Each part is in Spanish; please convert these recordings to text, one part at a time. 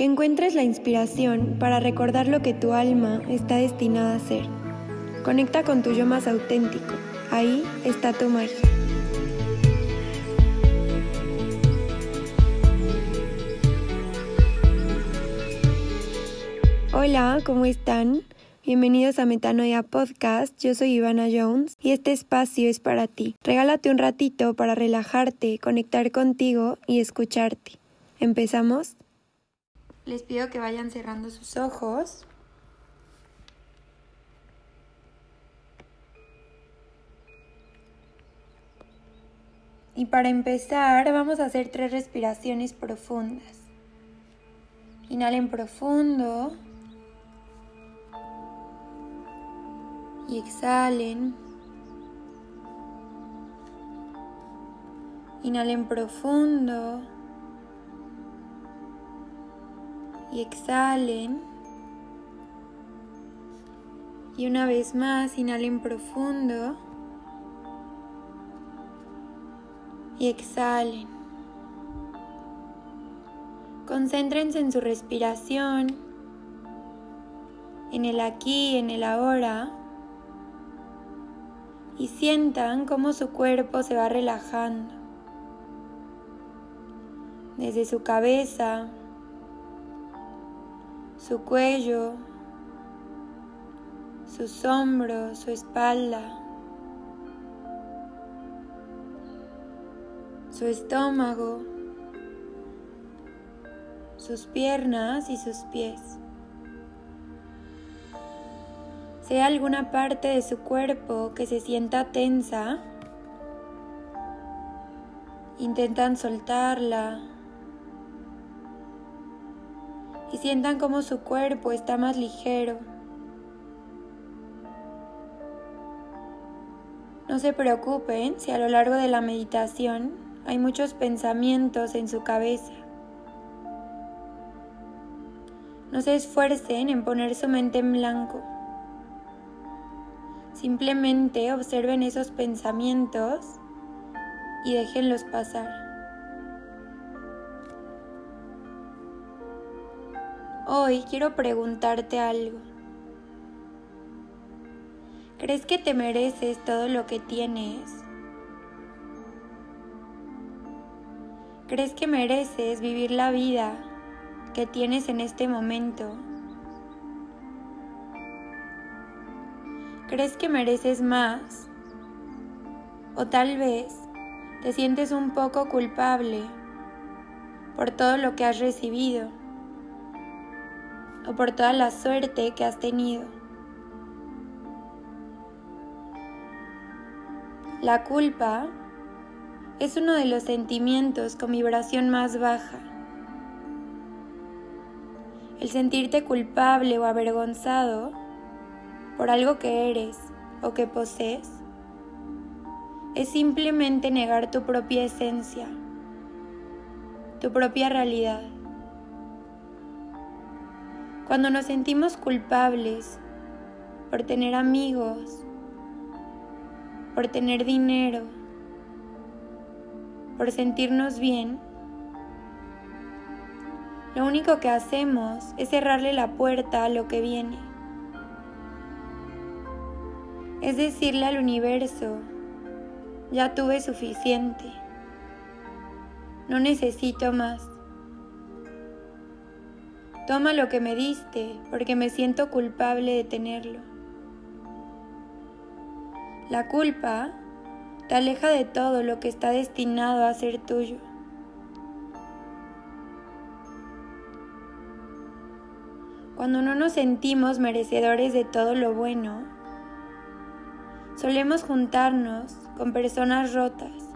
Que encuentres la inspiración para recordar lo que tu alma está destinada a ser. Conecta con tu yo más auténtico. Ahí está tu magia. Hola, ¿cómo están? Bienvenidos a Metanoia Podcast, yo soy Ivana Jones y este espacio es para ti. Regálate un ratito para relajarte, conectar contigo y escucharte. ¿Empezamos? Les pido que vayan cerrando sus ojos. Y para empezar vamos a hacer tres respiraciones profundas. Inhalen profundo. y exhalen. Inhalen profundo y exhalen. Y una vez más, inhalen profundo y exhalen. Concéntrense en su respiración, en el aquí, en el ahora y sientan cómo su cuerpo se va relajando. Desde su cabeza, su cuello, sus hombros, su espalda, su estómago, sus piernas y sus pies. sea alguna parte de su cuerpo que se sienta tensa, intentan soltarla y sientan como su cuerpo está más ligero. No se preocupen si a lo largo de la meditación hay muchos pensamientos en su cabeza. No se esfuercen en poner su mente en blanco. Simplemente observen esos pensamientos y déjenlos pasar. Hoy quiero preguntarte algo. ¿Crees que te mereces todo lo que tienes? ¿Crees que mereces vivir la vida que tienes en este momento? ¿Crees que mereces más? O tal vez te sientes un poco culpable por todo lo que has recibido o por toda la suerte que has tenido. La culpa es uno de los sentimientos con vibración más baja. El sentirte culpable o avergonzado por algo que eres o que posees, es simplemente negar tu propia esencia, tu propia realidad. Cuando nos sentimos culpables por tener amigos, por tener dinero, por sentirnos bien, lo único que hacemos es cerrarle la puerta a lo que viene es decirle al universo, ya tuve suficiente, no necesito más. Toma lo que me diste porque me siento culpable de tenerlo. La culpa te aleja de todo lo que está destinado a ser tuyo. Cuando no nos sentimos merecedores de todo lo bueno, solemos juntarnos con personas rotas,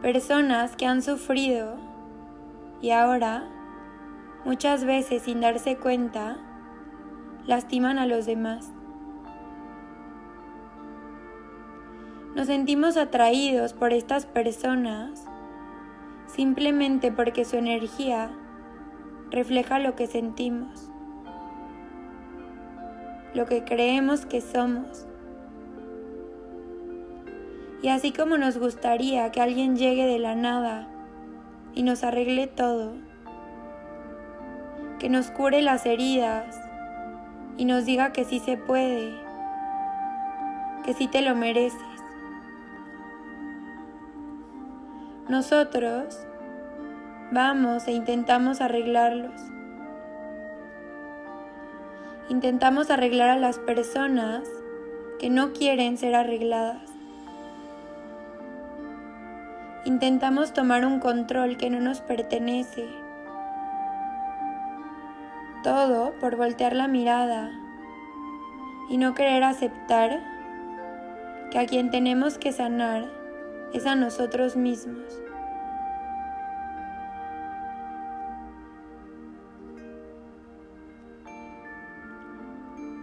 personas que han sufrido y ahora, muchas veces sin darse cuenta, lastiman a los demás. Nos sentimos atraídos por estas personas simplemente porque su energía refleja lo que sentimos lo que creemos que somos. Y así como nos gustaría que alguien llegue de la nada y nos arregle todo, que nos cure las heridas y nos diga que sí se puede, que sí te lo mereces. Nosotros vamos e intentamos arreglarlos. Intentamos arreglar a las personas que no quieren ser arregladas. Intentamos tomar un control que no nos pertenece. Todo por voltear la mirada y no querer aceptar que a quien tenemos que sanar es a nosotros mismos.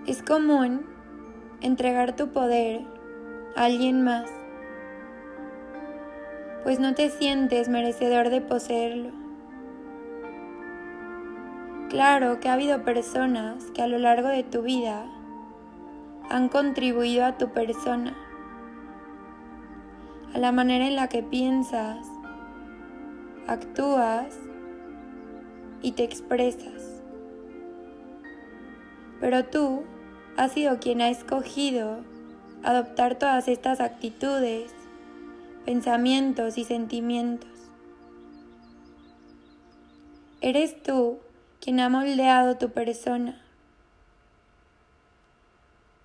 Es común entregar tu poder a alguien más, pues no te sientes merecedor de poseerlo. Claro que ha habido personas que a lo largo de tu vida han contribuido a tu persona, a la manera en la que piensas, actúas y te expresas. Pero tú ha sido quien ha escogido adoptar todas estas actitudes, pensamientos y sentimientos. Eres tú quien ha moldeado tu persona.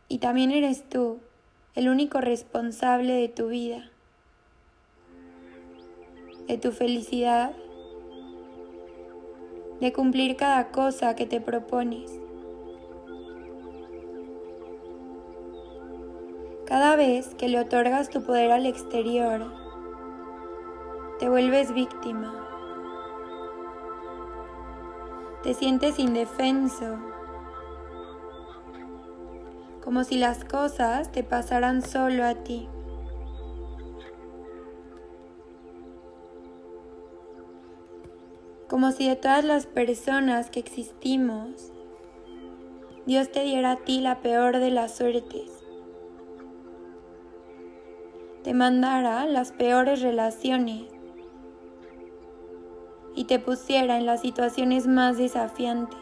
Y también eres tú el único responsable de tu vida, de tu felicidad, de cumplir cada cosa que te propones. Cada vez que le otorgas tu poder al exterior, te vuelves víctima. Te sientes indefenso, como si las cosas te pasaran solo a ti. Como si de todas las personas que existimos, Dios te diera a ti la peor de las suertes te mandara las peores relaciones y te pusiera en las situaciones más desafiantes.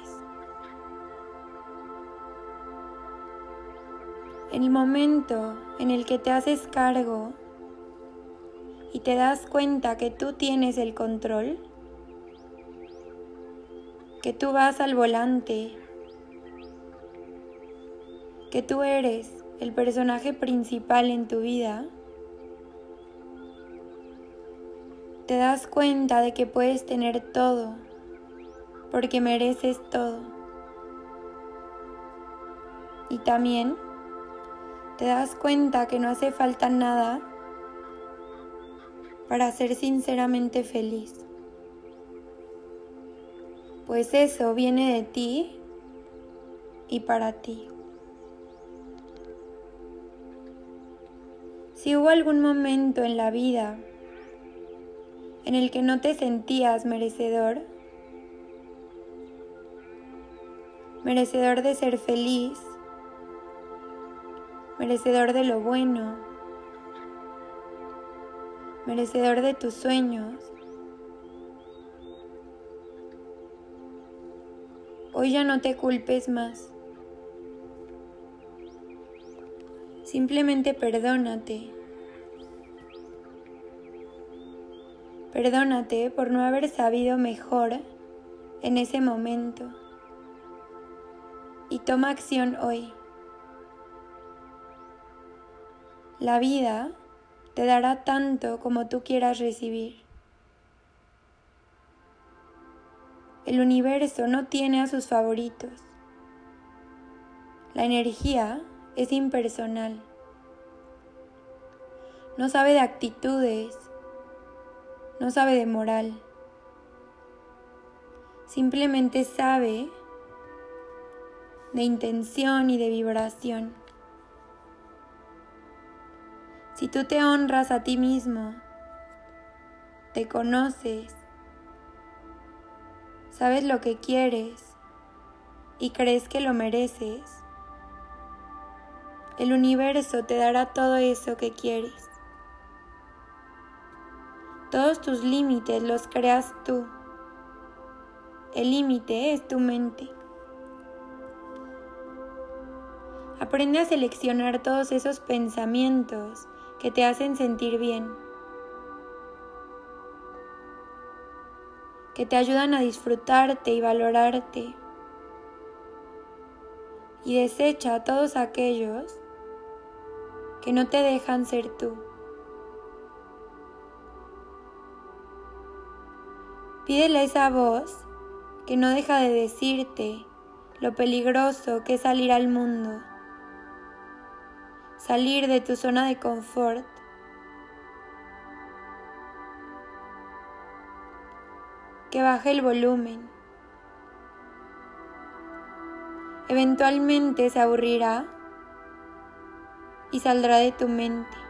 El momento en el que te haces cargo y te das cuenta que tú tienes el control, que tú vas al volante, que tú eres el personaje principal en tu vida, te das cuenta de que puedes tener todo, porque mereces todo. Y también te das cuenta que no hace falta nada para ser sinceramente feliz. Pues eso viene de ti y para ti. Si hubo algún momento en la vida en el que no te sentías merecedor, merecedor de ser feliz, merecedor de lo bueno, merecedor de tus sueños. Hoy ya no te culpes más. Simplemente perdónate. Perdónate por no haber sabido mejor en ese momento y toma acción hoy. La vida te dará tanto como tú quieras recibir. El universo no tiene a sus favoritos. La energía es impersonal. No sabe de actitudes, no sabe de moral, simplemente sabe de intención y de vibración. Si tú te honras a ti mismo, te conoces, sabes lo que quieres y crees que lo mereces, el universo te dará todo eso que quieres. Todos tus límites los creas tú. El límite es tu mente. Aprende a seleccionar todos esos pensamientos que te hacen sentir bien, que te ayudan a disfrutarte y valorarte. Y desecha todos aquellos que no te dejan ser tú. Pídele a esa voz que no deja de decirte lo peligroso que es salir al mundo, salir de tu zona de confort. Que baje el volumen. Eventualmente se aburrirá y saldrá de tu mente.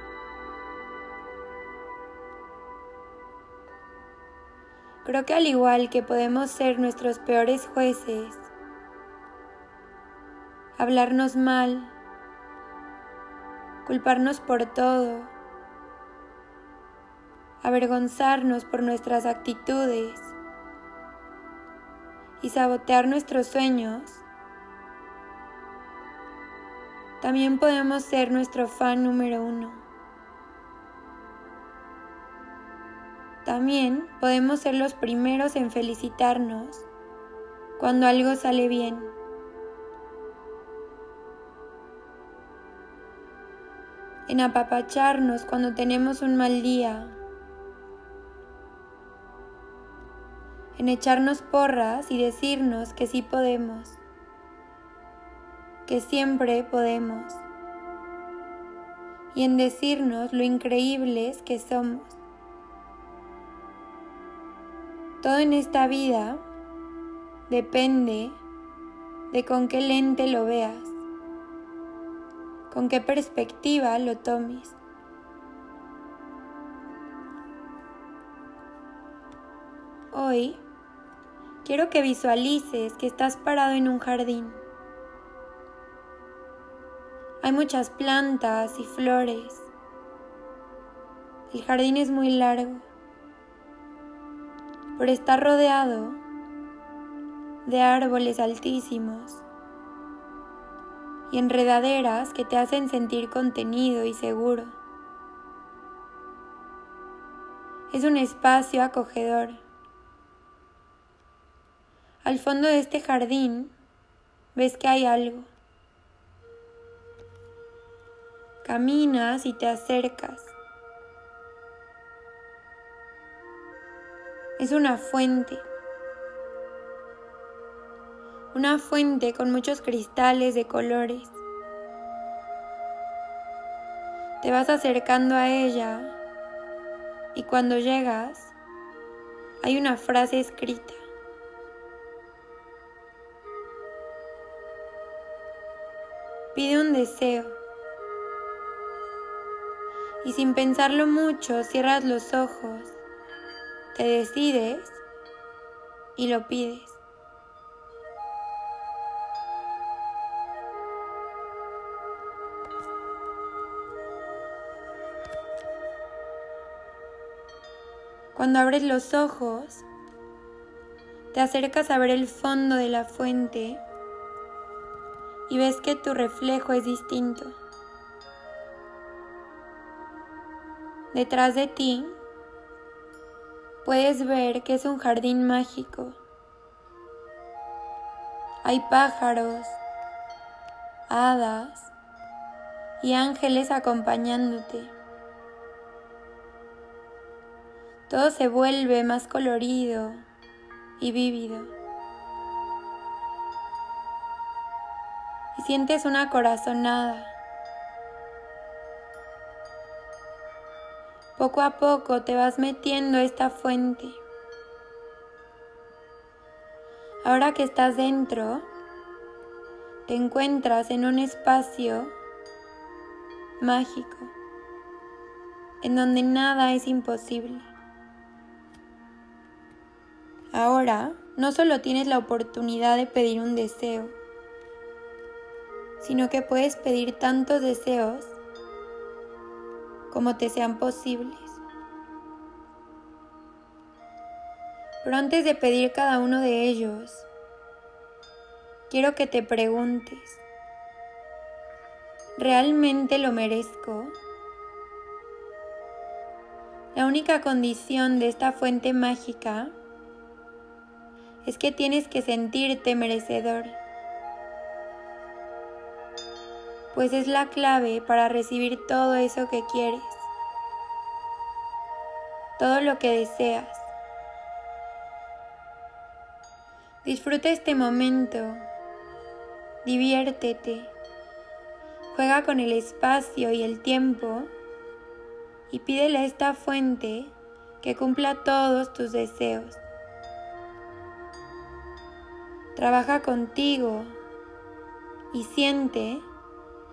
Creo que al igual que podemos ser nuestros peores jueces, hablarnos mal, culparnos por todo, avergonzarnos por nuestras actitudes y sabotear nuestros sueños, también podemos ser nuestro fan número uno. También podemos ser los primeros en felicitarnos cuando algo sale bien. En apapacharnos cuando tenemos un mal día. En echarnos porras y decirnos que sí podemos. Que siempre podemos. Y en decirnos lo increíbles que somos. Todo en esta vida depende de con qué lente lo veas, con qué perspectiva lo tomes. Hoy quiero que visualices que estás parado en un jardín. Hay muchas plantas y flores. El jardín es muy largo por estar rodeado de árboles altísimos y enredaderas que te hacen sentir contenido y seguro. Es un espacio acogedor. Al fondo de este jardín ves que hay algo. Caminas y te acercas. Es una fuente. Una fuente con muchos cristales de colores. Te vas acercando a ella y cuando llegas hay una frase escrita. Pide un deseo y sin pensarlo mucho cierras los ojos te decides y lo pides. Cuando abres los ojos, te acercas a ver el fondo de la fuente y ves que tu reflejo es distinto. Detrás de ti puedes ver que es un jardín mágico. Hay pájaros, hadas y ángeles acompañándote. Todo se vuelve más colorido y vívido. Y sientes una corazonada Poco a poco te vas metiendo esta fuente. Ahora que estás dentro, te encuentras en un espacio mágico, en donde nada es imposible. Ahora no solo tienes la oportunidad de pedir un deseo, sino que puedes pedir tantos deseos como te sean posibles. Pero antes de pedir cada uno de ellos, quiero que te preguntes, ¿realmente lo merezco? La única condición de esta fuente mágica es que tienes que sentirte merecedor, pues es la clave para recibir todo eso que quieres, todo lo que deseas. Disfruta este momento, diviértete, juega con el espacio y el tiempo y pídele a esta fuente que cumpla todos tus deseos. Trabaja contigo y siente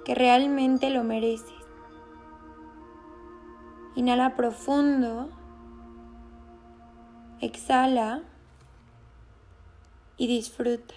que realmente lo mereces. Inhala profundo, exhala y disfruta.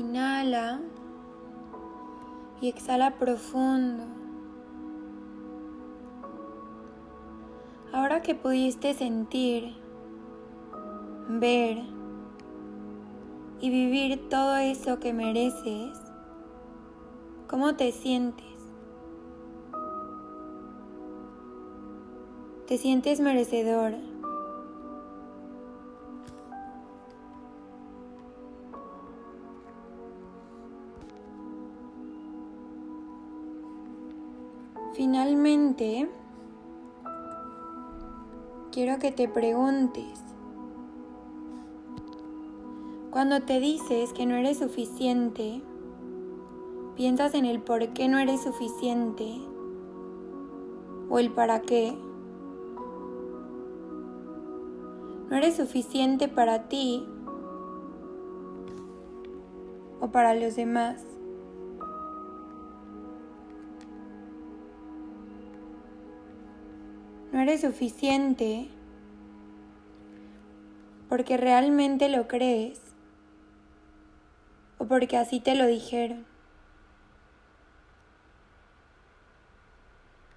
Inhala y exhala profundo. Ahora que pudiste sentir, ver y vivir todo eso que mereces, ¿cómo te sientes? ¿Te sientes merecedor? Quiero que te preguntes, cuando te dices que no eres suficiente, piensas en el por qué no eres suficiente o el para qué. No eres suficiente para ti o para los demás. No eres suficiente porque realmente lo crees o porque así te lo dijeron.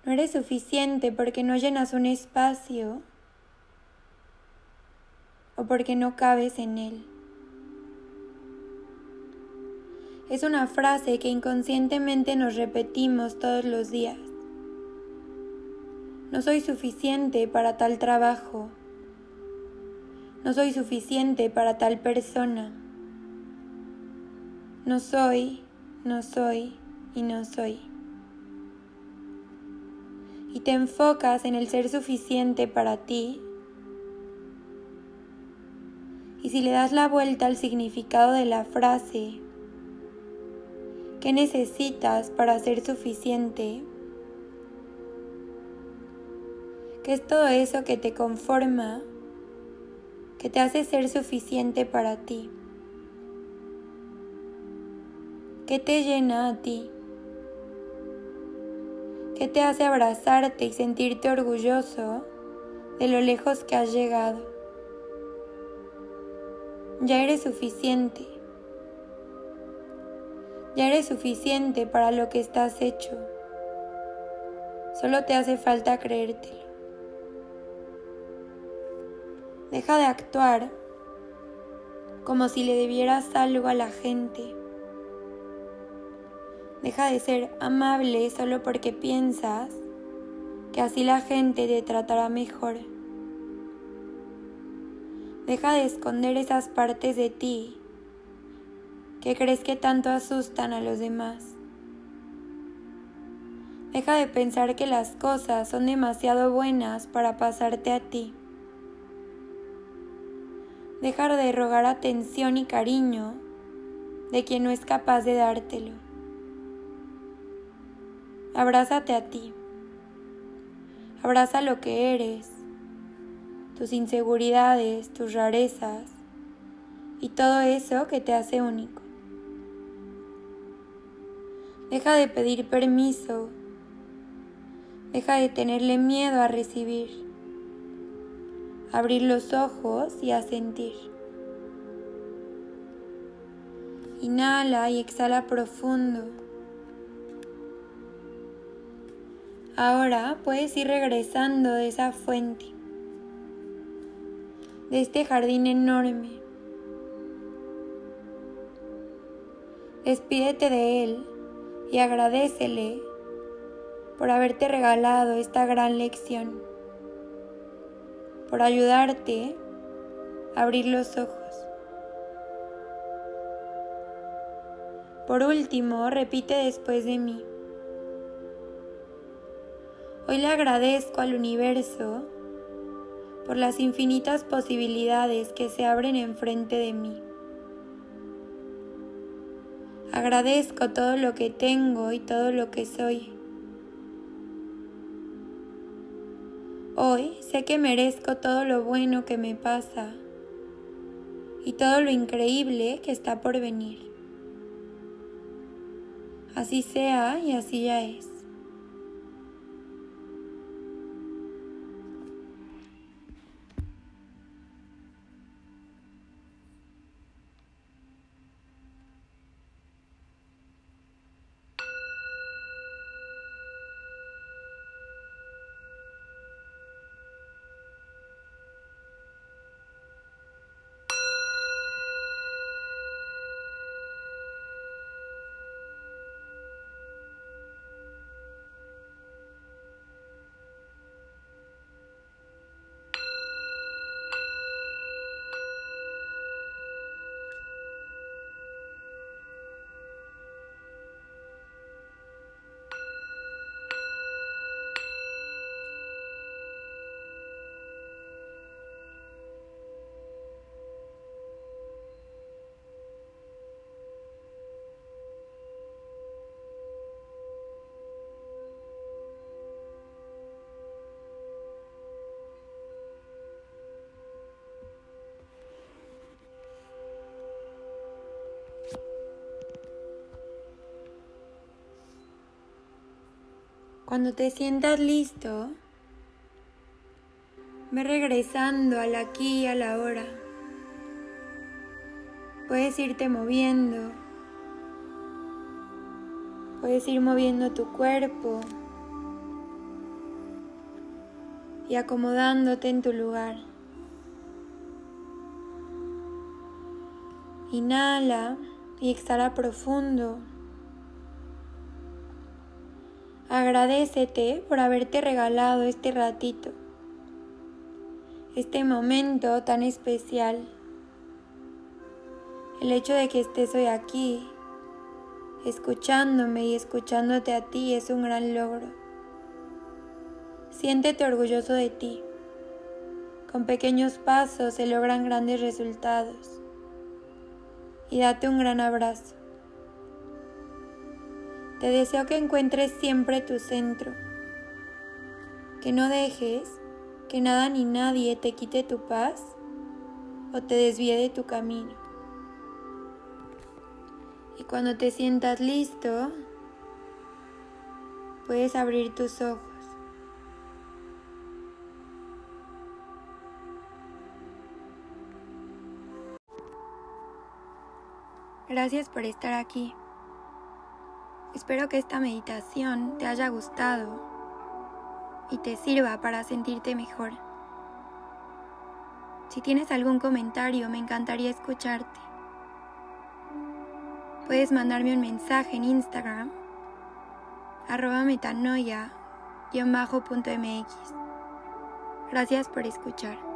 No eres suficiente porque no llenas un espacio o porque no cabes en él. Es una frase que inconscientemente nos repetimos todos los días. No soy suficiente para tal trabajo. No soy suficiente para tal persona. No soy, no soy y no soy. Y te enfocas en el ser suficiente para ti. Y si le das la vuelta al significado de la frase, ¿qué necesitas para ser suficiente? ¿Qué es todo eso que te conforma, que te hace ser suficiente para ti? ¿Qué te llena a ti? ¿Qué te hace abrazarte y sentirte orgulloso de lo lejos que has llegado? Ya eres suficiente. Ya eres suficiente para lo que estás hecho. Solo te hace falta creértelo. Deja de actuar como si le debieras algo a la gente. Deja de ser amable solo porque piensas que así la gente te tratará mejor. Deja de esconder esas partes de ti que crees que tanto asustan a los demás. Deja de pensar que las cosas son demasiado buenas para pasarte a ti dejar de rogar atención y cariño de quien no es capaz de dártelo. Abrázate a ti. Abraza lo que eres, tus inseguridades, tus rarezas y todo eso que te hace único. Deja de pedir permiso. Deja de tenerle miedo a recibir abrir los ojos y a sentir. Inhala y exhala profundo. Ahora puedes ir regresando de esa fuente, de este jardín enorme. Despídete de él y agradecele por haberte regalado esta gran lección por ayudarte a abrir los ojos. Por último, repite después de mí. Hoy le agradezco al universo por las infinitas posibilidades que se abren enfrente de mí. Agradezco todo lo que tengo y todo lo que soy. Hoy sé que merezco todo lo bueno que me pasa y todo lo increíble que está por venir. Así sea y así ya es. Cuando te sientas listo, ve regresando al aquí y a la hora. Puedes irte moviendo. Puedes ir moviendo tu cuerpo y acomodándote en tu lugar. Inhala y exhala profundo. Agradecete por haberte regalado este ratito, este momento tan especial. El hecho de que estés hoy aquí, escuchándome y escuchándote a ti es un gran logro. Siéntete orgulloso de ti. Con pequeños pasos se logran grandes resultados. Y date un gran abrazo. Te deseo que encuentres siempre tu centro, que no dejes que nada ni nadie te quite tu paz o te desvíe de tu camino. Y cuando te sientas listo, puedes abrir tus ojos. Gracias por estar aquí. Espero que esta meditación te haya gustado y te sirva para sentirte mejor. Si tienes algún comentario, me encantaría escucharte. Puedes mandarme un mensaje en Instagram, arroba metanoia-mx. Gracias por escuchar.